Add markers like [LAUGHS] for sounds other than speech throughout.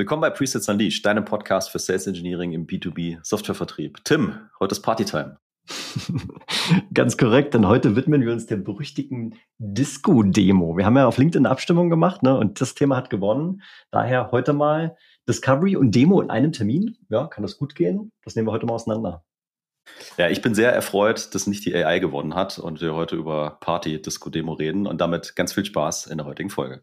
Willkommen bei Presets Unleashed, deinem Podcast für Sales Engineering im B2B Softwarevertrieb. Tim, heute ist Partytime. [LAUGHS] Ganz korrekt, denn heute widmen wir uns der berüchtigten Disco-Demo. Wir haben ja auf LinkedIn eine Abstimmung gemacht ne, und das Thema hat gewonnen. Daher heute mal Discovery und Demo in einem Termin. Ja, kann das gut gehen? Das nehmen wir heute mal auseinander. Ja, ich bin sehr erfreut, dass nicht die AI gewonnen hat und wir heute über Party Disco Demo reden und damit ganz viel Spaß in der heutigen Folge.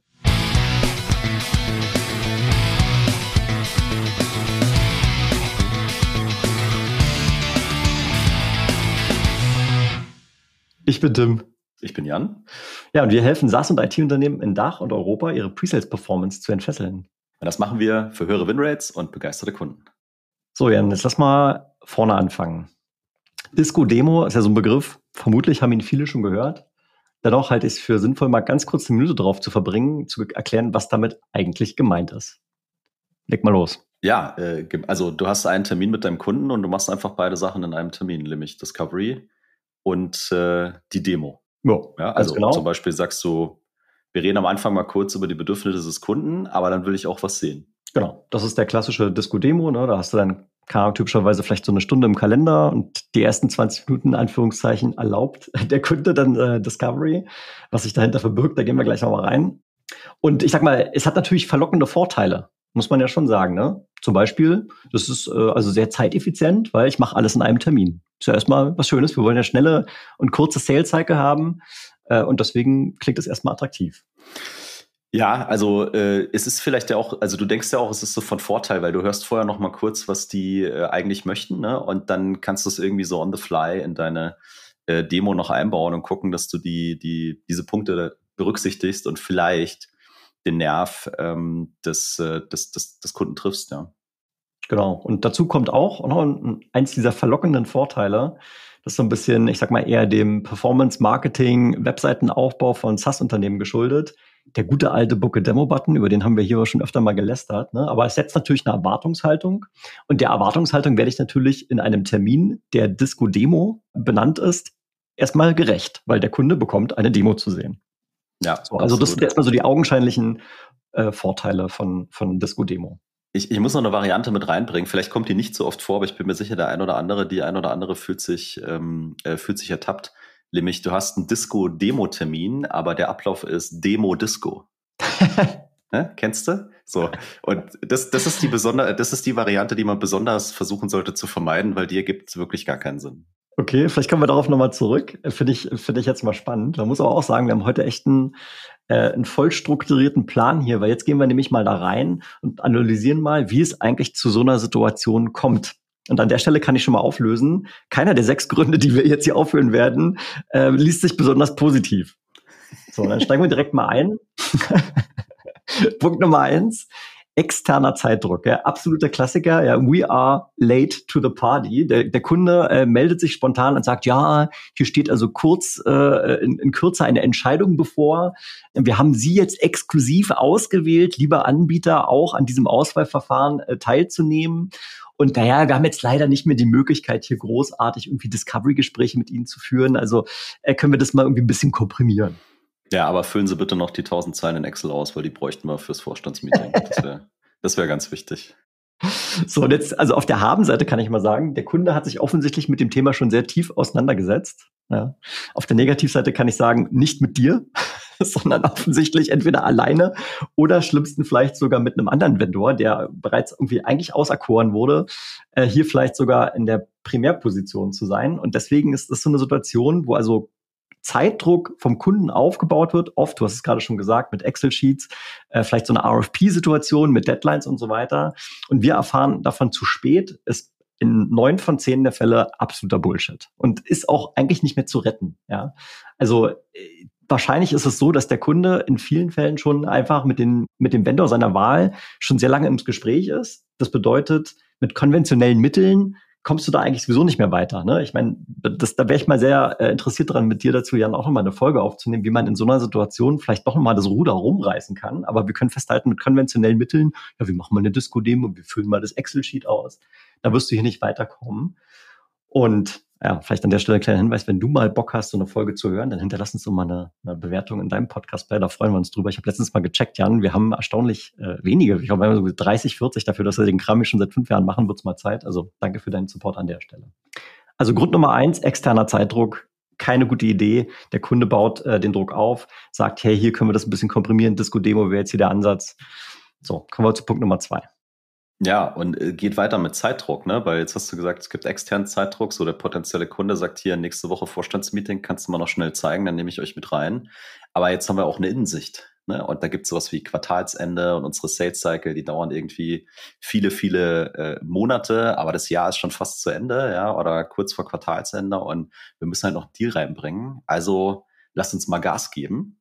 Ich bin Tim. Ich bin Jan. Ja, und wir helfen SaaS und IT-Unternehmen in Dach und Europa, ihre Presales-Performance zu entfesseln. Und das machen wir für höhere Winrates und begeisterte Kunden. So, Jan, jetzt lass mal vorne anfangen. Disco-Demo ist ja so ein Begriff. Vermutlich haben ihn viele schon gehört. Dennoch halte ich es für sinnvoll, mal ganz kurz eine Minute drauf zu verbringen, zu erklären, was damit eigentlich gemeint ist. Leg mal los. Ja, äh, also du hast einen Termin mit deinem Kunden und du machst einfach beide Sachen in einem Termin, nämlich Discovery und äh, die Demo. Ja, ja also genau. zum Beispiel sagst du, wir reden am Anfang mal kurz über die Bedürfnisse des Kunden, aber dann will ich auch was sehen. Genau, das ist der klassische Disco-Demo. Ne? Da hast du dann keine typischerweise vielleicht so eine Stunde im Kalender und die ersten 20 Minuten, Anführungszeichen, erlaubt [LAUGHS] der Kunde dann äh, Discovery. Was sich dahinter verbirgt, da gehen wir gleich nochmal rein. Und ich sag mal, es hat natürlich verlockende Vorteile muss man ja schon sagen. Ne? Zum Beispiel, das ist äh, also sehr zeiteffizient, weil ich mache alles in einem Termin. Ist ja erstmal was Schönes. Wir wollen ja schnelle und kurze Sales Cycle haben äh, und deswegen klingt es erstmal attraktiv. Ja, also äh, es ist vielleicht ja auch, also du denkst ja auch, es ist so von Vorteil, weil du hörst vorher noch mal kurz, was die äh, eigentlich möchten, ne? Und dann kannst du es irgendwie so on the fly in deine äh, Demo noch einbauen und gucken, dass du die, die, diese Punkte berücksichtigst und vielleicht den Nerv ähm, des, äh, des, des, des Kunden triffst, ja. Genau. Und dazu kommt auch noch eins dieser verlockenden Vorteile, das ist so ein bisschen, ich sag mal, eher dem Performance-Marketing, Webseitenaufbau von SaaS-Unternehmen geschuldet. Der gute alte Booke Demo-Button, über den haben wir hier schon öfter mal gelästert, ne? aber es setzt natürlich eine Erwartungshaltung. Und der Erwartungshaltung werde ich natürlich in einem Termin, der Disco Demo benannt ist, erstmal gerecht, weil der Kunde bekommt eine Demo zu sehen. Ja, so, also das sind erstmal so die augenscheinlichen äh, Vorteile von, von Disco Demo. Ich, ich muss noch eine Variante mit reinbringen. Vielleicht kommt die nicht so oft vor, aber ich bin mir sicher, der ein oder andere, die ein oder andere fühlt sich, ähm, äh, fühlt sich ertappt. Nämlich, du hast einen Disco-Demo-Termin, aber der Ablauf ist Demo-Disco. [LAUGHS] ne? Kennst du? So. Und das, das ist die besonder, das ist die Variante, die man besonders versuchen sollte zu vermeiden, weil die ergibt wirklich gar keinen Sinn. Okay, vielleicht kommen wir darauf nochmal zurück. Finde ich, finde ich jetzt mal spannend. Man muss aber auch sagen, wir haben heute echt einen, äh, einen voll strukturierten Plan hier, weil jetzt gehen wir nämlich mal da rein und analysieren mal, wie es eigentlich zu so einer Situation kommt. Und an der Stelle kann ich schon mal auflösen. Keiner der sechs Gründe, die wir jetzt hier aufführen werden, äh, liest sich besonders positiv. So, dann steigen wir direkt mal ein. [LAUGHS] Punkt Nummer eins externer Zeitdruck, ja, absoluter Klassiker, ja, we are late to the party. Der, der Kunde äh, meldet sich spontan und sagt, ja, hier steht also kurz äh, in, in Kürze eine Entscheidung bevor. Wir haben Sie jetzt exklusiv ausgewählt, lieber Anbieter, auch an diesem Auswahlverfahren äh, teilzunehmen. Und naja, wir haben jetzt leider nicht mehr die Möglichkeit, hier großartig irgendwie Discovery-Gespräche mit Ihnen zu führen. Also äh, können wir das mal irgendwie ein bisschen komprimieren. Ja, aber füllen Sie bitte noch die 1000 Zeilen in Excel aus, weil die bräuchten wir fürs Vorstandsmeeting. Das wäre [LAUGHS] wär ganz wichtig. So, und jetzt, also auf der Habenseite kann ich mal sagen, der Kunde hat sich offensichtlich mit dem Thema schon sehr tief auseinandergesetzt. Ja. Auf der Negativseite kann ich sagen, nicht mit dir, [LAUGHS] sondern offensichtlich entweder alleine oder schlimmsten vielleicht sogar mit einem anderen Vendor, der bereits irgendwie eigentlich auserkoren wurde, äh, hier vielleicht sogar in der Primärposition zu sein. Und deswegen ist das so eine Situation, wo also Zeitdruck vom Kunden aufgebaut wird, oft, du hast es gerade schon gesagt, mit Excel-Sheets, äh, vielleicht so eine RFP-Situation mit Deadlines und so weiter. Und wir erfahren davon zu spät, ist in neun von zehn der Fälle absoluter Bullshit und ist auch eigentlich nicht mehr zu retten. Ja, also äh, wahrscheinlich ist es so, dass der Kunde in vielen Fällen schon einfach mit, den, mit dem Vendor seiner Wahl schon sehr lange im Gespräch ist. Das bedeutet, mit konventionellen Mitteln kommst du da eigentlich sowieso nicht mehr weiter. Ne? Ich meine, das, da wäre ich mal sehr äh, interessiert dran, mit dir dazu, Jan, auch nochmal eine Folge aufzunehmen, wie man in so einer Situation vielleicht doch nochmal das Ruder rumreißen kann. Aber wir können festhalten, mit konventionellen Mitteln, ja, wir machen mal eine Disco-Demo, wir füllen mal das Excel-Sheet aus. Da wirst du hier nicht weiterkommen. Und ja, vielleicht an der Stelle ein kleiner Hinweis, wenn du mal Bock hast, so eine Folge zu hören, dann hinterlass uns doch mal eine, eine Bewertung in deinem Podcast-Player, da freuen wir uns drüber. Ich habe letztens mal gecheckt, Jan, wir haben erstaunlich äh, wenige, ich glaube, wir haben so 30, 40 dafür, dass wir den Kram schon seit fünf Jahren machen, wird's mal Zeit. Also danke für deinen Support an der Stelle. Also Grund Nummer eins, externer Zeitdruck, keine gute Idee. Der Kunde baut äh, den Druck auf, sagt, hey, hier können wir das ein bisschen komprimieren, Disco-Demo wäre jetzt hier der Ansatz. So, kommen wir zu Punkt Nummer zwei. Ja, und äh, geht weiter mit Zeitdruck, ne? Weil jetzt hast du gesagt, es gibt externen Zeitdruck. So der potenzielle Kunde sagt hier nächste Woche Vorstandsmeeting, kannst du mal noch schnell zeigen, dann nehme ich euch mit rein. Aber jetzt haben wir auch eine Innensicht. Ne? Und da gibt es sowas wie Quartalsende und unsere Sales Cycle, die dauern irgendwie viele, viele äh, Monate, aber das Jahr ist schon fast zu Ende, ja, oder kurz vor Quartalsende und wir müssen halt noch Deal reinbringen. Also lasst uns mal Gas geben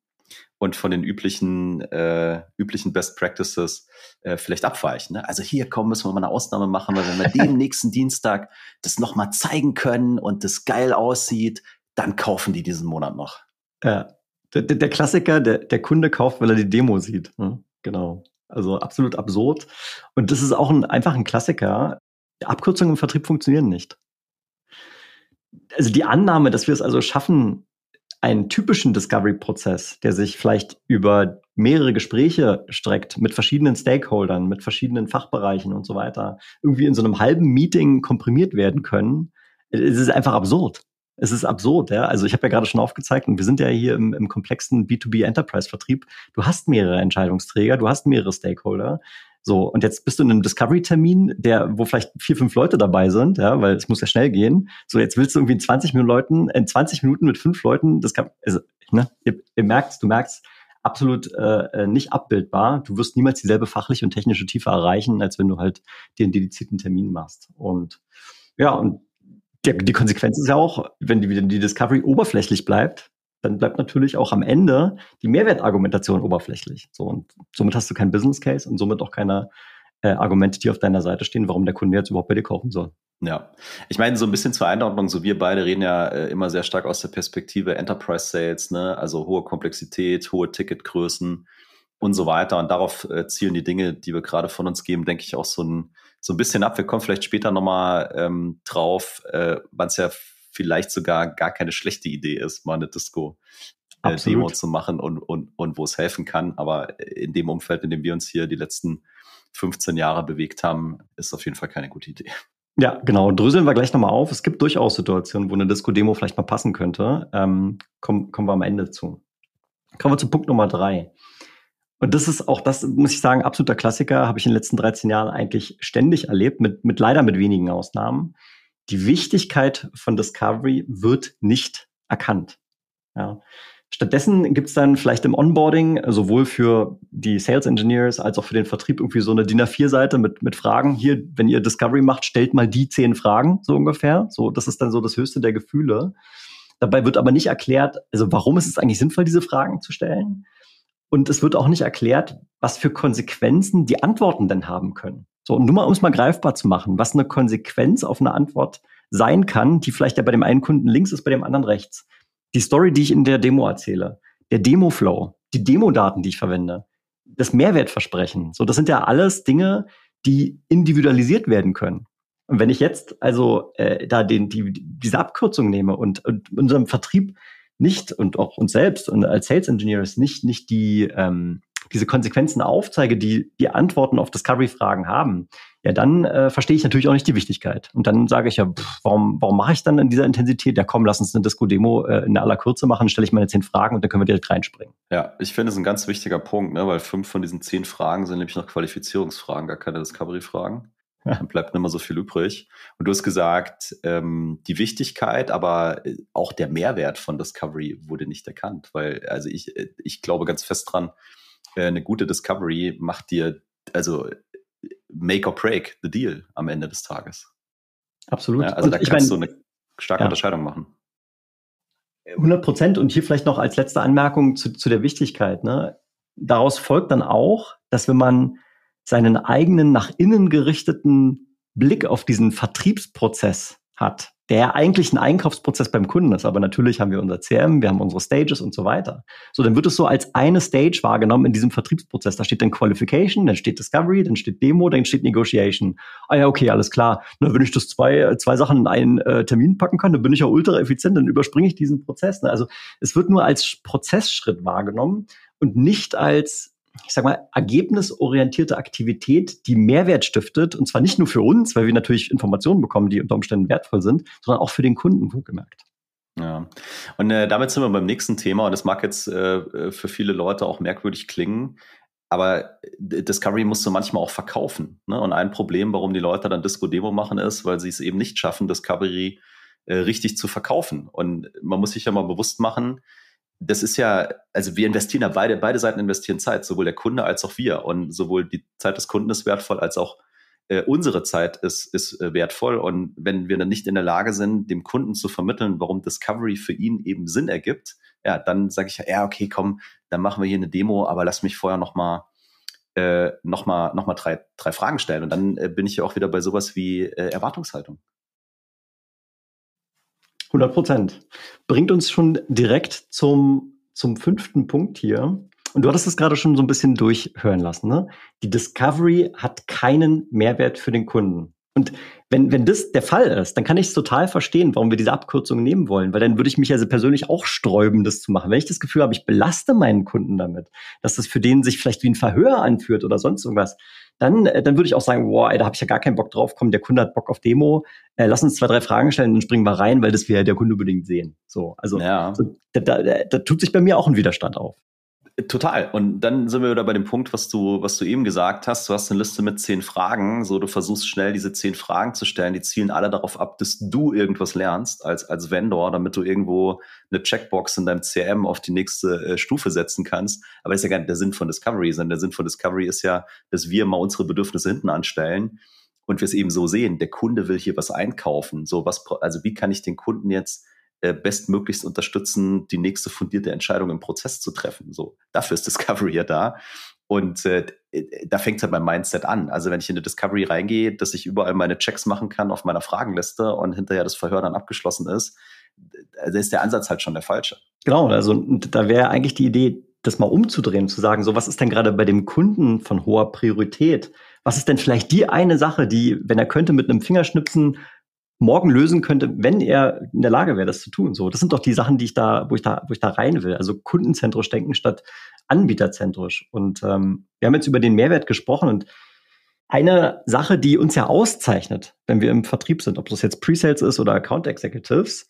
und von den üblichen, äh, üblichen Best Practices äh, vielleicht abweichen. Ne? Also hier kommen, müssen wir mal eine Ausnahme machen, weil wenn wir [LAUGHS] dem nächsten Dienstag das nochmal zeigen können und das geil aussieht, dann kaufen die diesen Monat noch. Ja, der, der Klassiker, der, der Kunde kauft, weil er die Demo sieht. Hm? Genau. Also absolut absurd. Und das ist auch ein, einfach ein Klassiker. Abkürzungen im Vertrieb funktionieren nicht. Also die Annahme, dass wir es also schaffen, einen typischen Discovery-Prozess, der sich vielleicht über mehrere Gespräche streckt mit verschiedenen Stakeholdern, mit verschiedenen Fachbereichen und so weiter, irgendwie in so einem halben Meeting komprimiert werden können, es ist einfach absurd. Es ist absurd, ja. Also ich habe ja gerade schon aufgezeigt, und wir sind ja hier im, im komplexen B2B Enterprise-Vertrieb. Du hast mehrere Entscheidungsträger, du hast mehrere Stakeholder. So, und jetzt bist du in einem Discovery-Termin, der, wo vielleicht vier, fünf Leute dabei sind, ja, weil es muss ja schnell gehen. So, jetzt willst du irgendwie in 20 Minuten Leuten, in 20 Minuten mit fünf Leuten, das kann, also, ne, ihr, ihr merkt, du merkst, absolut äh, äh, nicht abbildbar. Du wirst niemals dieselbe fachliche und technische Tiefe erreichen, als wenn du halt einen dedizierten Termin machst. Und ja, und die, die Konsequenz ist ja auch, wenn die, die Discovery oberflächlich bleibt, dann bleibt natürlich auch am Ende die Mehrwertargumentation oberflächlich. So, und somit hast du keinen Business Case und somit auch keine äh, Argumente, die auf deiner Seite stehen, warum der Kunde jetzt überhaupt bei dir kaufen soll. Ja, ich meine, so ein bisschen zur Einordnung, so wir beide reden ja äh, immer sehr stark aus der Perspektive Enterprise Sales, ne? also hohe Komplexität, hohe Ticketgrößen und so weiter. Und darauf äh, zielen die Dinge, die wir gerade von uns geben, denke ich, auch so ein, so ein bisschen ab. Wir kommen vielleicht später nochmal ähm, drauf, äh, wann es ja vielleicht sogar gar keine schlechte Idee ist, mal eine Disco-Demo äh, zu machen und, und, und wo es helfen kann. Aber in dem Umfeld, in dem wir uns hier die letzten 15 Jahre bewegt haben, ist auf jeden Fall keine gute Idee. Ja, genau. Dröseln wir gleich nochmal auf. Es gibt durchaus Situationen, wo eine Disco-Demo vielleicht mal passen könnte. Ähm, kommen, kommen wir am Ende zu. Kommen wir zu Punkt Nummer drei. Und das ist auch, das muss ich sagen, absoluter Klassiker, habe ich in den letzten 13 Jahren eigentlich ständig erlebt, mit, mit leider mit wenigen Ausnahmen die Wichtigkeit von Discovery wird nicht erkannt. Ja. Stattdessen gibt es dann vielleicht im Onboarding sowohl für die Sales Engineers als auch für den Vertrieb irgendwie so eine DIN A4-Seite mit, mit Fragen. Hier, wenn ihr Discovery macht, stellt mal die zehn Fragen, so ungefähr. So, das ist dann so das höchste der Gefühle. Dabei wird aber nicht erklärt, also warum ist es eigentlich sinnvoll, diese Fragen zu stellen? Und es wird auch nicht erklärt, was für Konsequenzen die Antworten denn haben können. So, und nur mal, um es mal greifbar zu machen, was eine Konsequenz auf eine Antwort sein kann, die vielleicht ja bei dem einen Kunden links ist, bei dem anderen rechts. Die Story, die ich in der Demo erzähle, der Demo-Flow, die Demo-Daten, die ich verwende, das Mehrwertversprechen. So, das sind ja alles Dinge, die individualisiert werden können. Und wenn ich jetzt also äh, da den, die, diese Abkürzung nehme und, und unserem Vertrieb nicht und auch uns selbst und als Sales Engineers nicht, nicht die, ähm, diese Konsequenzen aufzeige, die die Antworten auf Discovery-Fragen haben, ja, dann äh, verstehe ich natürlich auch nicht die Wichtigkeit. Und dann sage ich ja, pff, warum, warum mache ich dann in dieser Intensität? Ja, komm, lass uns eine Disco-Demo äh, in aller Kürze machen, stelle ich meine zehn Fragen und dann können wir direkt reinspringen. Ja, ich finde es ein ganz wichtiger Punkt, ne, weil fünf von diesen zehn Fragen sind nämlich noch Qualifizierungsfragen, gar keine Discovery-Fragen. Dann bleibt nicht mehr so viel übrig. Und du hast gesagt, ähm, die Wichtigkeit, aber äh, auch der Mehrwert von Discovery wurde nicht erkannt, weil also ich, äh, ich glaube ganz fest dran, eine gute Discovery macht dir, also make or break the deal am Ende des Tages. Absolut. Ja, also und da kannst mein, du eine starke ja. Unterscheidung machen. 100 Prozent. Und hier vielleicht noch als letzte Anmerkung zu, zu der Wichtigkeit. Ne? Daraus folgt dann auch, dass wenn man seinen eigenen nach innen gerichteten Blick auf diesen Vertriebsprozess hat, der eigentlich ein Einkaufsprozess beim Kunden ist. Aber natürlich haben wir unser CM, wir haben unsere Stages und so weiter. So, dann wird es so als eine Stage wahrgenommen in diesem Vertriebsprozess. Da steht dann Qualification, dann steht Discovery, dann steht Demo, dann steht Negotiation. Ah ja, okay, alles klar. Na, wenn ich das zwei, zwei Sachen in einen äh, Termin packen kann, dann bin ich ja ultra effizient, dann überspringe ich diesen Prozess. Ne? Also es wird nur als Prozessschritt wahrgenommen und nicht als ich sag mal, ergebnisorientierte Aktivität, die Mehrwert stiftet, und zwar nicht nur für uns, weil wir natürlich Informationen bekommen, die unter Umständen wertvoll sind, sondern auch für den Kunden, wohlgemerkt. Ja, und äh, damit sind wir beim nächsten Thema, und das mag jetzt äh, für viele Leute auch merkwürdig klingen, aber Discovery musst du manchmal auch verkaufen. Ne? Und ein Problem, warum die Leute dann Disco-Demo machen, ist, weil sie es eben nicht schaffen, Discovery äh, richtig zu verkaufen. Und man muss sich ja mal bewusst machen, das ist ja, also wir investieren ja beide, beide Seiten investieren Zeit, sowohl der Kunde als auch wir. Und sowohl die Zeit des Kunden ist wertvoll, als auch äh, unsere Zeit ist, ist äh, wertvoll. Und wenn wir dann nicht in der Lage sind, dem Kunden zu vermitteln, warum Discovery für ihn eben Sinn ergibt, ja, dann sage ich ja, ja, okay, komm, dann machen wir hier eine Demo, aber lass mich vorher nochmal äh, noch mal, noch mal drei, drei Fragen stellen. Und dann äh, bin ich ja auch wieder bei sowas wie äh, Erwartungshaltung. 100 Prozent. Bringt uns schon direkt zum, zum fünften Punkt hier. Und du hattest es gerade schon so ein bisschen durchhören lassen. Ne? Die Discovery hat keinen Mehrwert für den Kunden. Und wenn, wenn das der Fall ist, dann kann ich es total verstehen, warum wir diese Abkürzung nehmen wollen, weil dann würde ich mich also persönlich auch sträuben, das zu machen. Wenn ich das Gefühl habe, ich belaste meinen Kunden damit, dass das für den sich vielleicht wie ein Verhör anführt oder sonst irgendwas, dann, äh, dann würde ich auch sagen, boah, ey, da habe ich ja gar keinen Bock drauf, komm, der Kunde hat Bock auf Demo, äh, lass uns zwei, drei Fragen stellen, dann springen wir rein, weil das wir ja der Kunde unbedingt sehen. So, also ja. so, da, da, da tut sich bei mir auch ein Widerstand auf. Total. Und dann sind wir wieder bei dem Punkt, was du, was du eben gesagt hast. Du hast eine Liste mit zehn Fragen. So, du versuchst schnell diese zehn Fragen zu stellen. Die zielen alle darauf ab, dass du irgendwas lernst als, als Vendor, damit du irgendwo eine Checkbox in deinem CRM auf die nächste äh, Stufe setzen kannst. Aber ist ja gar nicht der Sinn von Discovery, sondern der Sinn von Discovery ist ja, dass wir mal unsere Bedürfnisse hinten anstellen und wir es eben so sehen. Der Kunde will hier was einkaufen. So, was, also wie kann ich den Kunden jetzt bestmöglichst unterstützen, die nächste fundierte Entscheidung im Prozess zu treffen. So, dafür ist Discovery ja da. Und äh, da fängt es halt beim Mindset an. Also wenn ich in eine Discovery reingehe, dass ich überall meine Checks machen kann auf meiner Fragenliste und hinterher das Verhör dann abgeschlossen ist, da ist der Ansatz halt schon der falsche. Genau, also da wäre eigentlich die Idee, das mal umzudrehen, zu sagen, so was ist denn gerade bei dem Kunden von hoher Priorität? Was ist denn vielleicht die eine Sache, die, wenn er könnte, mit einem Fingerschnipsen morgen lösen könnte, wenn er in der Lage wäre, das zu tun. So, das sind doch die Sachen, die ich da, wo ich da, wo ich da rein will. Also kundenzentrisch denken statt anbieterzentrisch. Und ähm, wir haben jetzt über den Mehrwert gesprochen und eine Sache, die uns ja auszeichnet, wenn wir im Vertrieb sind, ob das jetzt Presales ist oder Account Executives,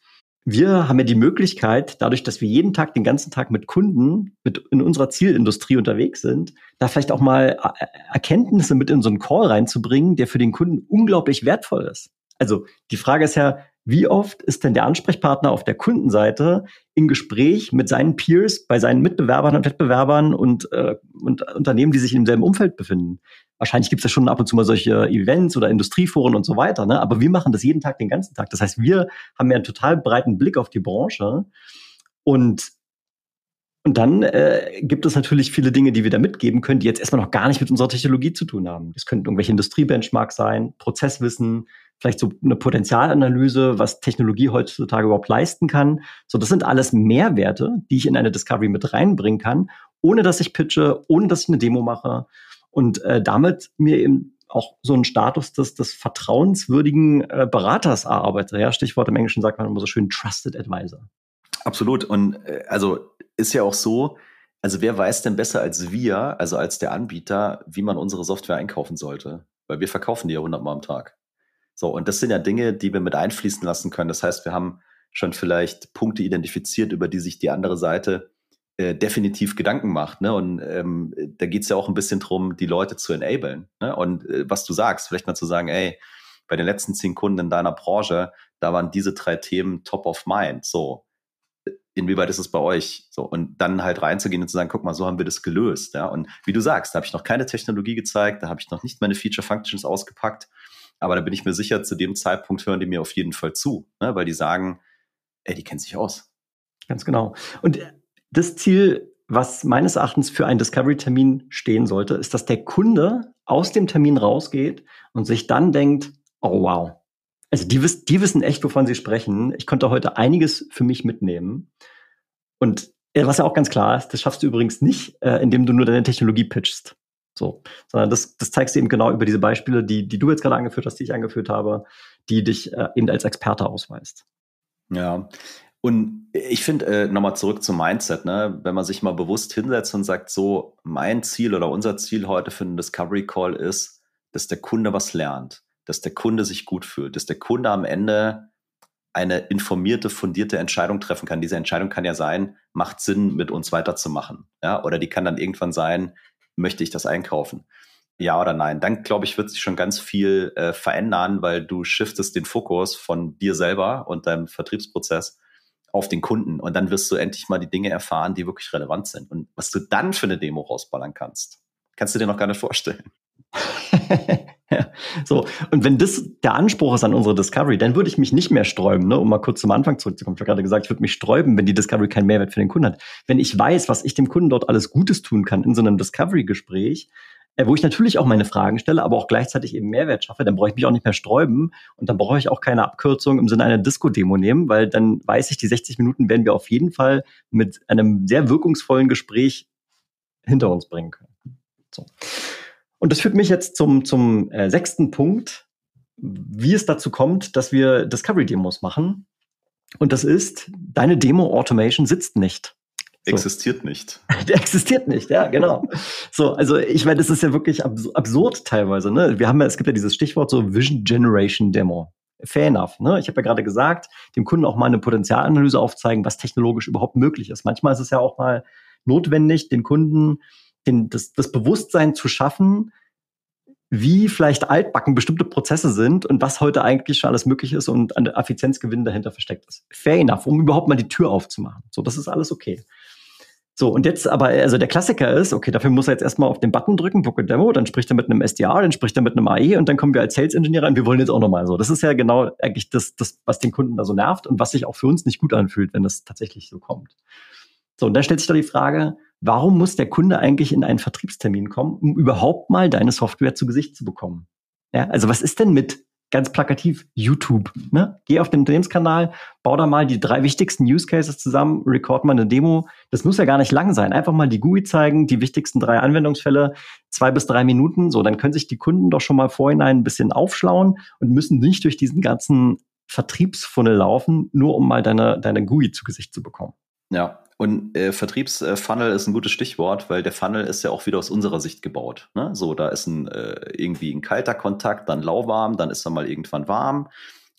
wir haben ja die Möglichkeit, dadurch, dass wir jeden Tag, den ganzen Tag mit Kunden mit in unserer Zielindustrie unterwegs sind, da vielleicht auch mal äh, Erkenntnisse mit in so einen Call reinzubringen, der für den Kunden unglaublich wertvoll ist. Also die Frage ist ja, wie oft ist denn der Ansprechpartner auf der Kundenseite im Gespräch mit seinen Peers, bei seinen Mitbewerbern und Wettbewerbern und, äh, und Unternehmen, die sich in demselben Umfeld befinden? Wahrscheinlich gibt es ja schon ab und zu mal solche Events oder Industrieforen und so weiter, ne? aber wir machen das jeden Tag, den ganzen Tag. Das heißt, wir haben ja einen total breiten Blick auf die Branche und und dann äh, gibt es natürlich viele Dinge, die wir da mitgeben können, die jetzt erstmal noch gar nicht mit unserer Technologie zu tun haben. Das könnten irgendwelche Industriebenchmarks sein, Prozesswissen, vielleicht so eine Potenzialanalyse, was Technologie heutzutage überhaupt leisten kann. So, das sind alles Mehrwerte, die ich in eine Discovery mit reinbringen kann, ohne dass ich pitche, ohne dass ich eine Demo mache und äh, damit mir eben auch so einen Status des, des vertrauenswürdigen äh, Beraters erarbeite. Ja, Stichwort im Englischen sagt man immer so schön Trusted Advisor. Absolut. Und äh, also ist ja auch so, also wer weiß denn besser als wir, also als der Anbieter, wie man unsere Software einkaufen sollte? Weil wir verkaufen die ja hundertmal am Tag. So, und das sind ja Dinge, die wir mit einfließen lassen können. Das heißt, wir haben schon vielleicht Punkte identifiziert, über die sich die andere Seite äh, definitiv Gedanken macht. Ne? Und ähm, da geht es ja auch ein bisschen drum, die Leute zu enablen. Ne? Und äh, was du sagst, vielleicht mal zu sagen, ey, bei den letzten zehn Kunden in deiner Branche, da waren diese drei Themen top of mind. So, inwieweit ist es bei euch? So, und dann halt reinzugehen und zu sagen, guck mal, so haben wir das gelöst. Ja? Und wie du sagst, da habe ich noch keine Technologie gezeigt, da habe ich noch nicht meine Feature Functions ausgepackt. Aber da bin ich mir sicher, zu dem Zeitpunkt hören die mir auf jeden Fall zu, ne? weil die sagen, ey, die kennt sich aus. Ganz genau. Und das Ziel, was meines Erachtens für einen Discovery-Termin stehen sollte, ist, dass der Kunde aus dem Termin rausgeht und sich dann denkt, oh wow, Also die, wiss, die wissen echt, wovon sie sprechen. Ich konnte heute einiges für mich mitnehmen. Und äh, was ja auch ganz klar ist, das schaffst du übrigens nicht, äh, indem du nur deine Technologie pitchst. So, sondern das, das zeigst du eben genau über diese Beispiele, die, die du jetzt gerade angeführt hast, die ich angeführt habe, die dich äh, eben als Experte ausweist. Ja, und ich finde, äh, nochmal zurück zum Mindset, ne? wenn man sich mal bewusst hinsetzt und sagt, so, mein Ziel oder unser Ziel heute für einen Discovery Call ist, dass der Kunde was lernt, dass der Kunde sich gut fühlt, dass der Kunde am Ende eine informierte, fundierte Entscheidung treffen kann. Diese Entscheidung kann ja sein, macht Sinn, mit uns weiterzumachen. Ja? Oder die kann dann irgendwann sein, möchte ich das einkaufen? Ja oder nein? Dann glaube ich, wird sich schon ganz viel äh, verändern, weil du shiftest den Fokus von dir selber und deinem Vertriebsprozess auf den Kunden und dann wirst du endlich mal die Dinge erfahren, die wirklich relevant sind. Und was du dann für eine Demo rausballern kannst, kannst du dir noch gar nicht vorstellen. [LAUGHS] so, und wenn das der Anspruch ist an unsere Discovery, dann würde ich mich nicht mehr sträuben, ne, um mal kurz zum Anfang zurückzukommen. Ich habe gerade gesagt, ich würde mich sträuben, wenn die Discovery keinen Mehrwert für den Kunden hat. Wenn ich weiß, was ich dem Kunden dort alles Gutes tun kann in so einem Discovery-Gespräch, äh, wo ich natürlich auch meine Fragen stelle, aber auch gleichzeitig eben Mehrwert schaffe, dann brauche ich mich auch nicht mehr sträuben und dann brauche ich auch keine Abkürzung im Sinne einer Disco-Demo nehmen, weil dann weiß ich, die 60 Minuten werden wir auf jeden Fall mit einem sehr wirkungsvollen Gespräch hinter uns bringen können. So. Und das führt mich jetzt zum, zum äh, sechsten Punkt, wie es dazu kommt, dass wir Discovery-Demos machen. Und das ist, deine Demo-Automation sitzt nicht. So. Existiert nicht. Der [LAUGHS] existiert nicht, ja, genau. so, also ich meine, das ist ja wirklich abs absurd teilweise. Ne? Wir haben ja, es gibt ja dieses Stichwort so Vision Generation Demo. Fair enough. Ne? Ich habe ja gerade gesagt, dem Kunden auch mal eine Potenzialanalyse aufzeigen, was technologisch überhaupt möglich ist. Manchmal ist es ja auch mal notwendig, den Kunden den, das, das Bewusstsein zu schaffen, wie vielleicht altbacken bestimmte Prozesse sind und was heute eigentlich schon alles möglich ist und an der Effizienzgewinn dahinter versteckt ist. Fair enough, um überhaupt mal die Tür aufzumachen. So, das ist alles okay. So, und jetzt aber, also der Klassiker ist, okay, dafür muss er jetzt erstmal auf den Button drücken, Book a Demo, dann spricht er mit einem SDA, dann spricht er mit einem AE und dann kommen wir als Sales Engineer rein, wir wollen jetzt auch nochmal so. Das ist ja genau eigentlich das, das, was den Kunden da so nervt und was sich auch für uns nicht gut anfühlt, wenn das tatsächlich so kommt. So, und dann stellt sich da die Frage, warum muss der Kunde eigentlich in einen Vertriebstermin kommen, um überhaupt mal deine Software zu Gesicht zu bekommen? Ja, also was ist denn mit ganz plakativ YouTube. Ne? Geh auf den Unternehmenskanal, bau da mal die drei wichtigsten Use Cases zusammen, record mal eine Demo. Das muss ja gar nicht lang sein. Einfach mal die GUI zeigen, die wichtigsten drei Anwendungsfälle, zwei bis drei Minuten. So, dann können sich die Kunden doch schon mal vorhinein ein bisschen aufschlauen und müssen nicht durch diesen ganzen Vertriebsfunnel laufen, nur um mal deine, deine GUI zu Gesicht zu bekommen. Ja, und äh, Vertriebsfunnel ist ein gutes Stichwort, weil der Funnel ist ja auch wieder aus unserer Sicht gebaut. Ne? So, da ist ein, äh, irgendwie ein kalter Kontakt, dann lauwarm, dann ist er mal irgendwann warm,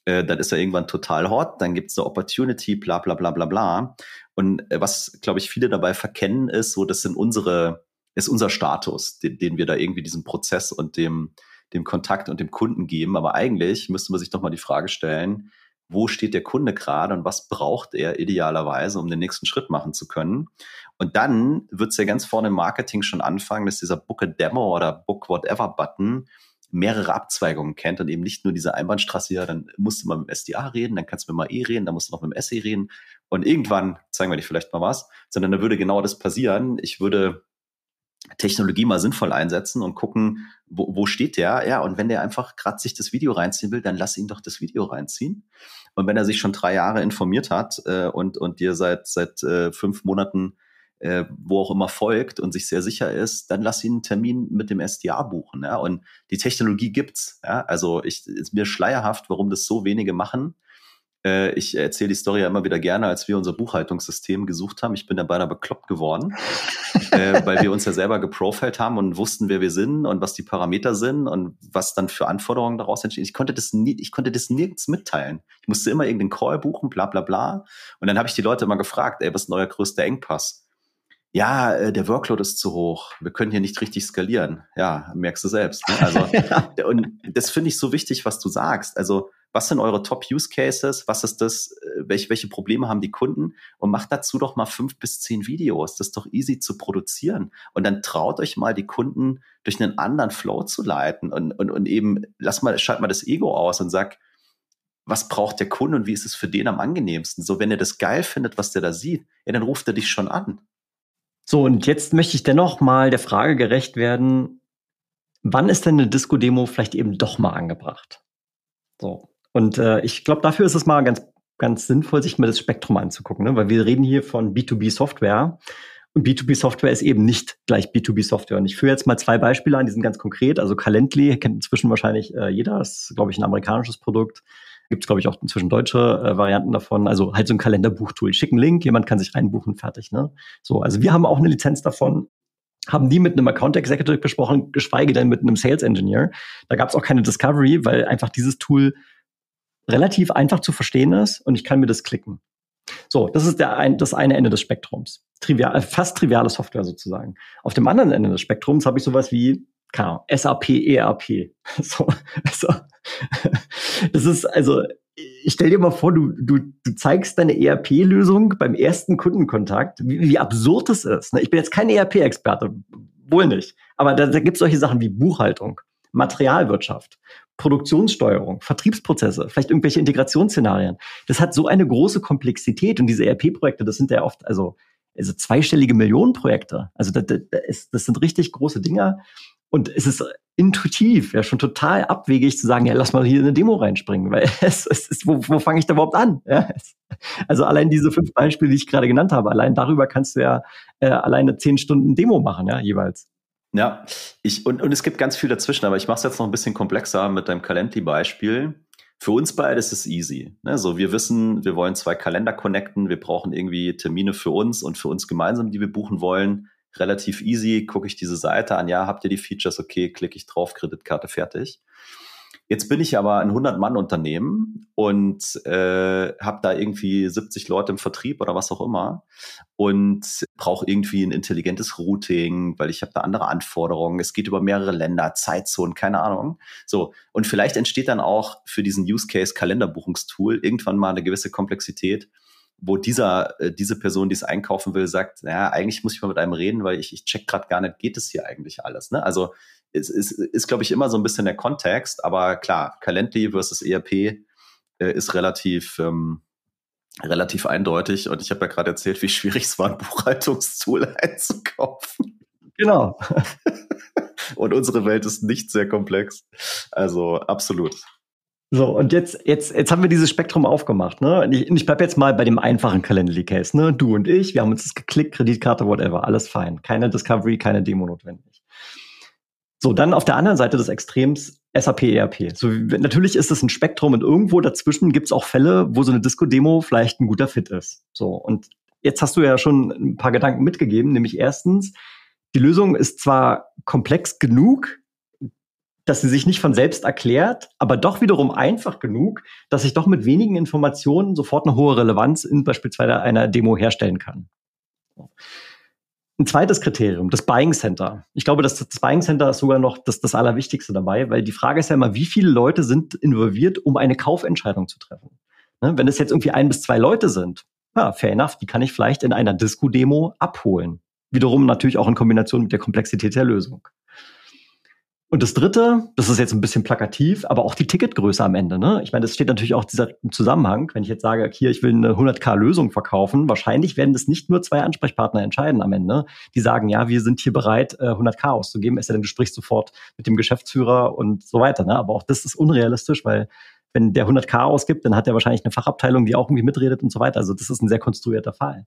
äh, dann ist er irgendwann total hot, dann gibt es eine Opportunity, bla bla bla bla bla. Und äh, was, glaube ich, viele dabei verkennen, ist, so, das sind unsere, ist unser Status, den, den wir da irgendwie diesem Prozess und dem, dem Kontakt und dem Kunden geben. Aber eigentlich müsste man sich doch mal die Frage stellen, wo steht der Kunde gerade und was braucht er idealerweise, um den nächsten Schritt machen zu können. Und dann wird es ja ganz vorne im Marketing schon anfangen, dass dieser Book a Demo oder Book Whatever Button mehrere Abzweigungen kennt und eben nicht nur diese Einbahnstraße, ja, dann musst du mal mit dem SDA reden, dann kannst du mit dem E reden, dann musst du noch mit dem SE reden und irgendwann zeigen wir dir vielleicht mal was, sondern da würde genau das passieren. Ich würde Technologie mal sinnvoll einsetzen und gucken, wo, wo steht der? Ja, und wenn der einfach gerade sich das Video reinziehen will, dann lass ihn doch das Video reinziehen. Und wenn er sich schon drei Jahre informiert hat äh, und, und dir seit, seit äh, fünf Monaten äh, wo auch immer folgt und sich sehr sicher ist, dann lass ihn einen Termin mit dem SDA buchen. Ja? Und die Technologie gibt's. Ja? Also ich ist mir schleierhaft, warum das so wenige machen. Äh, ich erzähle die Story ja immer wieder gerne, als wir unser Buchhaltungssystem gesucht haben. Ich bin da beinahe bekloppt geworden, [LAUGHS] äh, weil wir uns ja selber geprofiled haben und wussten, wer wir sind und was die Parameter sind und was dann für Anforderungen daraus entstehen. Ich konnte das nie, ich konnte das nirgends mitteilen. Ich musste immer irgendeinen Call buchen, bla bla bla. Und dann habe ich die Leute immer gefragt, ey, was ist euer größter Engpass? ja, äh, der Workload ist zu hoch, wir können hier nicht richtig skalieren. Ja, merkst du selbst. Ne? Also, [LAUGHS] und das finde ich so wichtig, was du sagst. Also, was sind eure Top-Use-Cases? Was ist das? Äh, welche, welche Probleme haben die Kunden? Und macht dazu doch mal fünf bis zehn Videos. Das ist doch easy zu produzieren. Und dann traut euch mal, die Kunden durch einen anderen Flow zu leiten und, und, und eben, lass mal, schalt mal das Ego aus und sag, was braucht der Kunde und wie ist es für den am angenehmsten? So, wenn er das geil findet, was der da sieht, ja, dann ruft er dich schon an. So, und jetzt möchte ich dennoch mal der Frage gerecht werden, wann ist denn eine Disco-Demo vielleicht eben doch mal angebracht? So. Und äh, ich glaube, dafür ist es mal ganz, ganz sinnvoll, sich mal das Spektrum anzugucken, ne? weil wir reden hier von B2B-Software. Und B2B-Software ist eben nicht gleich B2B-Software. Und ich führe jetzt mal zwei Beispiele an, die sind ganz konkret. Also Calendly kennt inzwischen wahrscheinlich äh, jeder, ist, glaube ich, ein amerikanisches Produkt. Gibt es, glaube ich, auch inzwischen deutsche äh, Varianten davon. Also halt so ein Kalenderbuchtool. Schick einen Link, jemand kann sich reinbuchen, fertig. Ne? So, also wir haben auch eine Lizenz davon haben die mit einem Account Executive besprochen, geschweige denn mit einem Sales Engineer. Da gab es auch keine Discovery, weil einfach dieses Tool relativ einfach zu verstehen ist und ich kann mir das klicken. So, das ist der ein, das eine Ende des Spektrums. Trivial, äh, fast triviale Software sozusagen. Auf dem anderen Ende des Spektrums habe ich sowas wie keine Ahnung, SAP, ERP. [LAUGHS] So, also, [LAUGHS] das ist also, ich stell dir mal vor, du, du, du zeigst deine ERP-Lösung beim ersten Kundenkontakt, wie, wie absurd das ist. Ne? Ich bin jetzt kein ERP-Experte, wohl nicht. Aber da, da gibt es solche Sachen wie Buchhaltung, Materialwirtschaft, Produktionssteuerung, Vertriebsprozesse, vielleicht irgendwelche Integrationsszenarien. Das hat so eine große Komplexität und diese ERP-Projekte, das sind ja oft, also, also zweistellige Millionenprojekte. Also das, das, das sind richtig große Dinger. Und es ist intuitiv, ja, schon total abwegig zu sagen, ja, lass mal hier eine Demo reinspringen, weil [LAUGHS] es, es ist, wo, wo fange ich da überhaupt an? Ja, also allein diese fünf Beispiele, die ich gerade genannt habe, allein darüber kannst du ja äh, alleine zehn Stunden Demo machen, ja, jeweils. Ja, ich, und, und es gibt ganz viel dazwischen, aber ich mache es jetzt noch ein bisschen komplexer mit deinem Calendly-Beispiel. Für uns beide ist es easy. Ne? So, wir wissen, wir wollen zwei Kalender connecten, wir brauchen irgendwie Termine für uns und für uns gemeinsam, die wir buchen wollen. Relativ easy, gucke ich diese Seite an, ja, habt ihr die Features, okay, klicke ich drauf, Kreditkarte fertig. Jetzt bin ich aber ein 100-Mann-Unternehmen und äh, habe da irgendwie 70 Leute im Vertrieb oder was auch immer und brauche irgendwie ein intelligentes Routing, weil ich habe da andere Anforderungen. Es geht über mehrere Länder, Zeitzonen, keine Ahnung. So und vielleicht entsteht dann auch für diesen Use Case Kalenderbuchungstool irgendwann mal eine gewisse Komplexität, wo dieser äh, diese Person, die es einkaufen will, sagt, ja eigentlich muss ich mal mit einem reden, weil ich ich check gerade gar nicht, geht es hier eigentlich alles? Ne? Also ist, ist, ist glaube ich, immer so ein bisschen der Kontext, aber klar, Calendly versus ERP äh, ist relativ, ähm, relativ eindeutig und ich habe ja gerade erzählt, wie schwierig es war, ein Buchhaltungstool [LAUGHS] einzukaufen. Genau. [LAUGHS] und unsere Welt ist nicht sehr komplex. Also absolut. So, und jetzt, jetzt, jetzt haben wir dieses Spektrum aufgemacht, ne? Ich, ich bleibe jetzt mal bei dem einfachen Calendly-Case, ne? Du und ich, wir haben uns das geklickt, Kreditkarte, whatever, alles fein. Keine Discovery, keine Demo notwendig. So, dann auf der anderen Seite des Extrems SAP ERP. So, natürlich ist es ein Spektrum und irgendwo dazwischen gibt es auch Fälle, wo so eine Disco-Demo vielleicht ein guter Fit ist. So, und jetzt hast du ja schon ein paar Gedanken mitgegeben, nämlich erstens, die Lösung ist zwar komplex genug, dass sie sich nicht von selbst erklärt, aber doch wiederum einfach genug, dass ich doch mit wenigen Informationen sofort eine hohe Relevanz in beispielsweise einer Demo herstellen kann. Ein zweites Kriterium, das Buying Center. Ich glaube, das, das Buying Center ist sogar noch das, das Allerwichtigste dabei, weil die Frage ist ja immer, wie viele Leute sind involviert, um eine Kaufentscheidung zu treffen. Ne? Wenn es jetzt irgendwie ein bis zwei Leute sind, ja, fair enough, die kann ich vielleicht in einer Disco-Demo abholen. Wiederum natürlich auch in Kombination mit der Komplexität der Lösung. Und das dritte, das ist jetzt ein bisschen plakativ, aber auch die Ticketgröße am Ende. Ne? Ich meine, das steht natürlich auch dieser Zusammenhang. Wenn ich jetzt sage, hier, ich will eine 100k-Lösung verkaufen, wahrscheinlich werden das nicht nur zwei Ansprechpartner entscheiden am Ende, die sagen, ja, wir sind hier bereit, 100k äh, auszugeben. Es sei denn, du sprichst sofort mit dem Geschäftsführer und so weiter. Ne? Aber auch das ist unrealistisch, weil wenn der 100k ausgibt, dann hat er wahrscheinlich eine Fachabteilung, die auch irgendwie mitredet und so weiter. Also das ist ein sehr konstruierter Fall.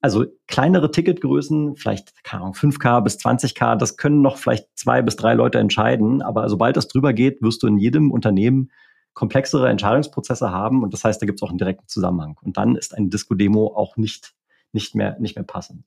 Also kleinere Ticketgrößen, vielleicht keine Ahnung, 5K bis 20K, das können noch vielleicht zwei bis drei Leute entscheiden. Aber sobald das drüber geht, wirst du in jedem Unternehmen komplexere Entscheidungsprozesse haben. Und das heißt, da gibt es auch einen direkten Zusammenhang. Und dann ist eine Disco-Demo auch nicht, nicht, mehr, nicht mehr passend.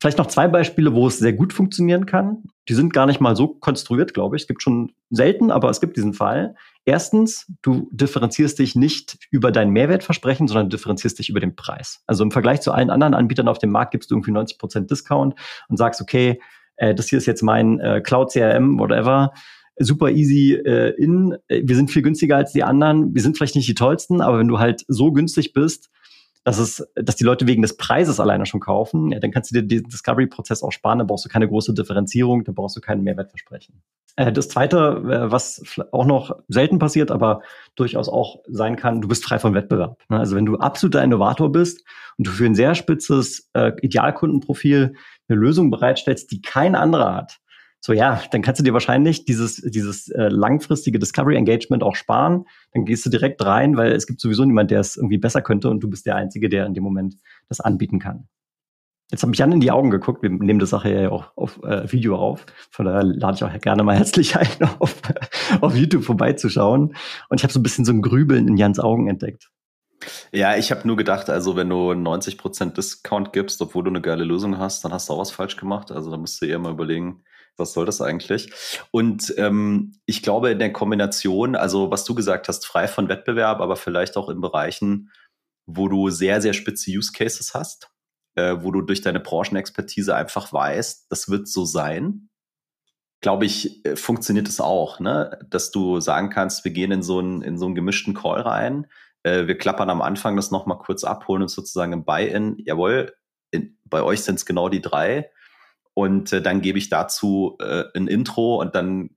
Vielleicht noch zwei Beispiele, wo es sehr gut funktionieren kann. Die sind gar nicht mal so konstruiert, glaube ich. Es gibt schon selten, aber es gibt diesen Fall. Erstens, du differenzierst dich nicht über dein Mehrwertversprechen, sondern differenzierst dich über den Preis. Also im Vergleich zu allen anderen Anbietern auf dem Markt gibst du irgendwie 90 Prozent Discount und sagst, okay, äh, das hier ist jetzt mein äh, Cloud CRM, whatever super easy äh, in. Äh, wir sind viel günstiger als die anderen. Wir sind vielleicht nicht die tollsten, aber wenn du halt so günstig bist, dass es, dass die Leute wegen des Preises alleine schon kaufen, ja, dann kannst du dir den Discovery-Prozess auch sparen, da brauchst du keine große Differenzierung, da brauchst du keinen Mehrwertversprechen. Äh, das zweite, äh, was auch noch selten passiert, aber durchaus auch sein kann, du bist frei von Wettbewerb. Ne? Also wenn du absoluter Innovator bist und du für ein sehr spitzes äh, Idealkundenprofil eine Lösung bereitstellst, die kein anderer hat, So, ja, dann kannst du dir wahrscheinlich dieses, dieses äh, langfristige Discovery Engagement auch sparen. Dann gehst du direkt rein, weil es gibt sowieso niemand, der es irgendwie besser könnte und du bist der Einzige, der in dem Moment das anbieten kann. Jetzt habe ich Jan in die Augen geguckt. Wir nehmen das Sache ja auch auf äh, Video auf. Von daher lade ich auch gerne mal [LAUGHS] herzlich ein, auf, auf YouTube vorbeizuschauen. Und ich habe so ein bisschen so ein Grübeln in Jans Augen entdeckt. Ja, ich habe nur gedacht, also wenn du 90% Discount gibst, obwohl du eine geile Lösung hast, dann hast du auch was falsch gemacht. Also da musst du eher mal überlegen, was soll das eigentlich? Und ähm, ich glaube in der Kombination, also was du gesagt hast, frei von Wettbewerb, aber vielleicht auch in Bereichen, wo du sehr, sehr spitze Use Cases hast, äh, wo du durch deine Branchenexpertise einfach weißt, das wird so sein, glaube ich, äh, funktioniert es auch, ne? dass du sagen kannst, wir gehen in so einen, in so einen gemischten Call rein, äh, wir klappern am Anfang das nochmal kurz ab, holen uns sozusagen im Buy-in, jawohl, in, bei euch sind es genau die drei und äh, dann gebe ich dazu äh, ein Intro und dann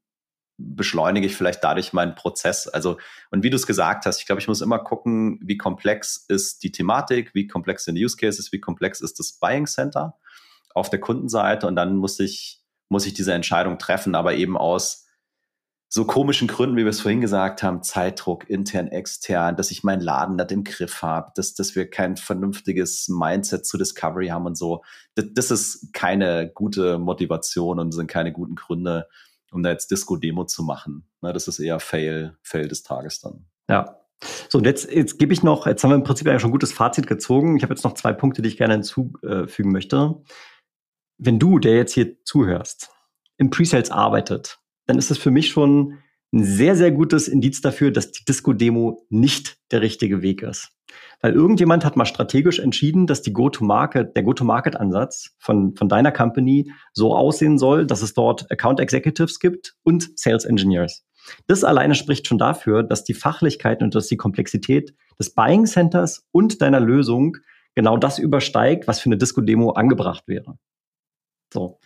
beschleunige ich vielleicht dadurch meinen Prozess. Also, und wie du es gesagt hast, ich glaube, ich muss immer gucken, wie komplex ist die Thematik, wie komplex sind die Use Cases, wie komplex ist das Buying Center auf der Kundenseite und dann muss ich, muss ich diese Entscheidung treffen, aber eben aus so komischen Gründen, wie wir es vorhin gesagt haben, Zeitdruck, intern, extern, dass ich meinen Laden nicht im Griff habe, dass, dass wir kein vernünftiges Mindset zu Discovery haben und so. Das, das ist keine gute Motivation und sind keine guten Gründe, um da jetzt Disco-Demo zu machen. Ne, das ist eher Fail, Fail des Tages dann. Ja. So, und jetzt, jetzt gebe ich noch, jetzt haben wir im Prinzip eigentlich schon ein gutes Fazit gezogen. Ich habe jetzt noch zwei Punkte, die ich gerne hinzufügen möchte. Wenn du, der jetzt hier zuhörst, im Presales arbeitet, dann ist es für mich schon ein sehr, sehr gutes Indiz dafür, dass die Disco-Demo nicht der richtige Weg ist. Weil irgendjemand hat mal strategisch entschieden, dass die Go-to-Market, der Go-to-Market-Ansatz von, von deiner Company so aussehen soll, dass es dort Account Executives gibt und Sales Engineers. Das alleine spricht schon dafür, dass die Fachlichkeit und dass die Komplexität des Buying Centers und deiner Lösung genau das übersteigt, was für eine Disco-Demo angebracht wäre. So.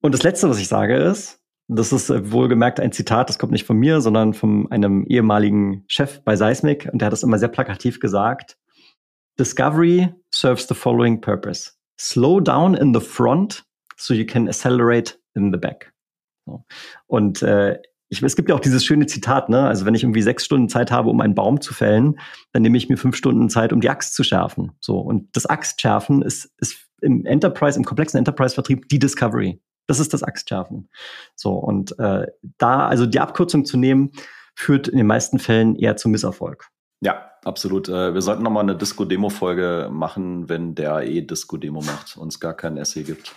Und das letzte, was ich sage, ist, das ist äh, wohlgemerkt ein Zitat, das kommt nicht von mir, sondern von einem ehemaligen Chef bei Seismic und der hat das immer sehr plakativ gesagt. Discovery serves the following purpose. Slow down in the front so you can accelerate in the back. Und äh, ich, es gibt ja auch dieses schöne Zitat, ne? Also wenn ich irgendwie sechs Stunden Zeit habe, um einen Baum zu fällen, dann nehme ich mir fünf Stunden Zeit, um die Axt zu schärfen. So und das Axtschärfen ist, ist im Enterprise, im komplexen Enterprise-Vertrieb die Discovery. Das ist das Axtschärfen. So, und äh, da, also die Abkürzung zu nehmen, führt in den meisten Fällen eher zum Misserfolg. Ja, absolut. Äh, wir sollten nochmal eine Disco-Demo-Folge machen, wenn der eh Disco-Demo macht und es gar kein Essay gibt.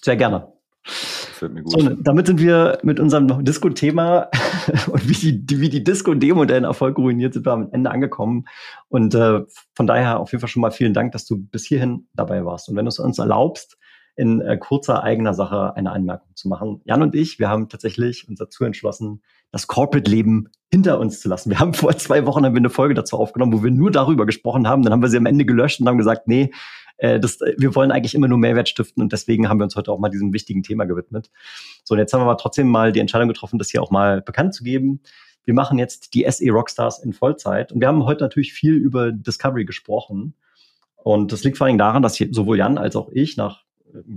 Sehr gerne. Fällt mir gut. So, damit sind wir mit unserem Disco-Thema [LAUGHS] und wie die, wie die Disco-Demo den Erfolg ruiniert, sind wir am Ende angekommen. Und äh, von daher auf jeden Fall schon mal vielen Dank, dass du bis hierhin dabei warst. Und wenn du es uns erlaubst, in äh, kurzer eigener Sache eine Anmerkung zu machen. Jan und ich, wir haben tatsächlich uns dazu entschlossen, das Corporate-Leben hinter uns zu lassen. Wir haben vor zwei Wochen haben wir eine Folge dazu aufgenommen, wo wir nur darüber gesprochen haben. Dann haben wir sie am Ende gelöscht und haben gesagt, nee, äh, das, wir wollen eigentlich immer nur Mehrwert stiften und deswegen haben wir uns heute auch mal diesem wichtigen Thema gewidmet. So, und jetzt haben wir aber trotzdem mal die Entscheidung getroffen, das hier auch mal bekannt zu geben. Wir machen jetzt die SE Rockstars in Vollzeit und wir haben heute natürlich viel über Discovery gesprochen. Und das liegt vor allem daran, dass sowohl Jan als auch ich nach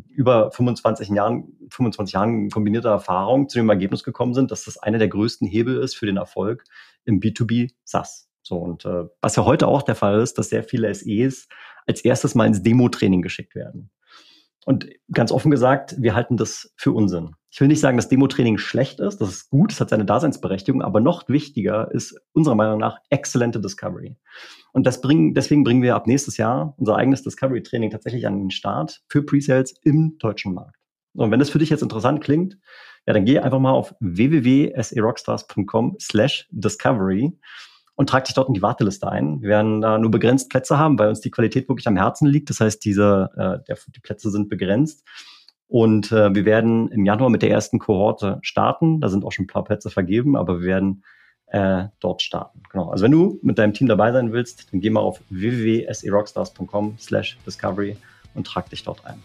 über 25 Jahren, 25 Jahren kombinierter Erfahrung zu dem Ergebnis gekommen sind, dass das einer der größten Hebel ist für den Erfolg im B2B SaaS. So, und äh, was ja heute auch der Fall ist, dass sehr viele SEs als erstes mal ins Demo-Training geschickt werden. Und ganz offen gesagt, wir halten das für Unsinn. Ich will nicht sagen, dass Demo-Training schlecht ist, das ist gut, es hat seine Daseinsberechtigung, aber noch wichtiger ist unserer Meinung nach exzellente Discovery. Und das bringen, deswegen bringen wir ab nächstes Jahr unser eigenes Discovery-Training tatsächlich an den Start für Presales im deutschen Markt. Und wenn das für dich jetzt interessant klingt, ja, dann geh einfach mal auf www.serockstars.com slash discovery und trag dich dort in die Warteliste ein. Wir werden da nur begrenzt Plätze haben, weil uns die Qualität wirklich am Herzen liegt. Das heißt, diese, äh, der, die Plätze sind begrenzt. Und äh, wir werden im Januar mit der ersten Kohorte starten. Da sind auch schon ein paar Plätze vergeben, aber wir werden äh, dort starten. Genau. Also wenn du mit deinem Team dabei sein willst, dann geh mal auf www.serockstars.com slash discovery und trag dich dort ein.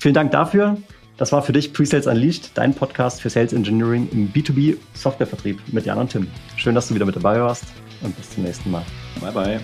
Vielen Dank dafür. Das war für dich Presales Unleashed, dein Podcast für Sales Engineering im B2B Softwarevertrieb mit Jan und Tim. Schön, dass du wieder mit dabei warst und bis zum nächsten Mal. Bye bye.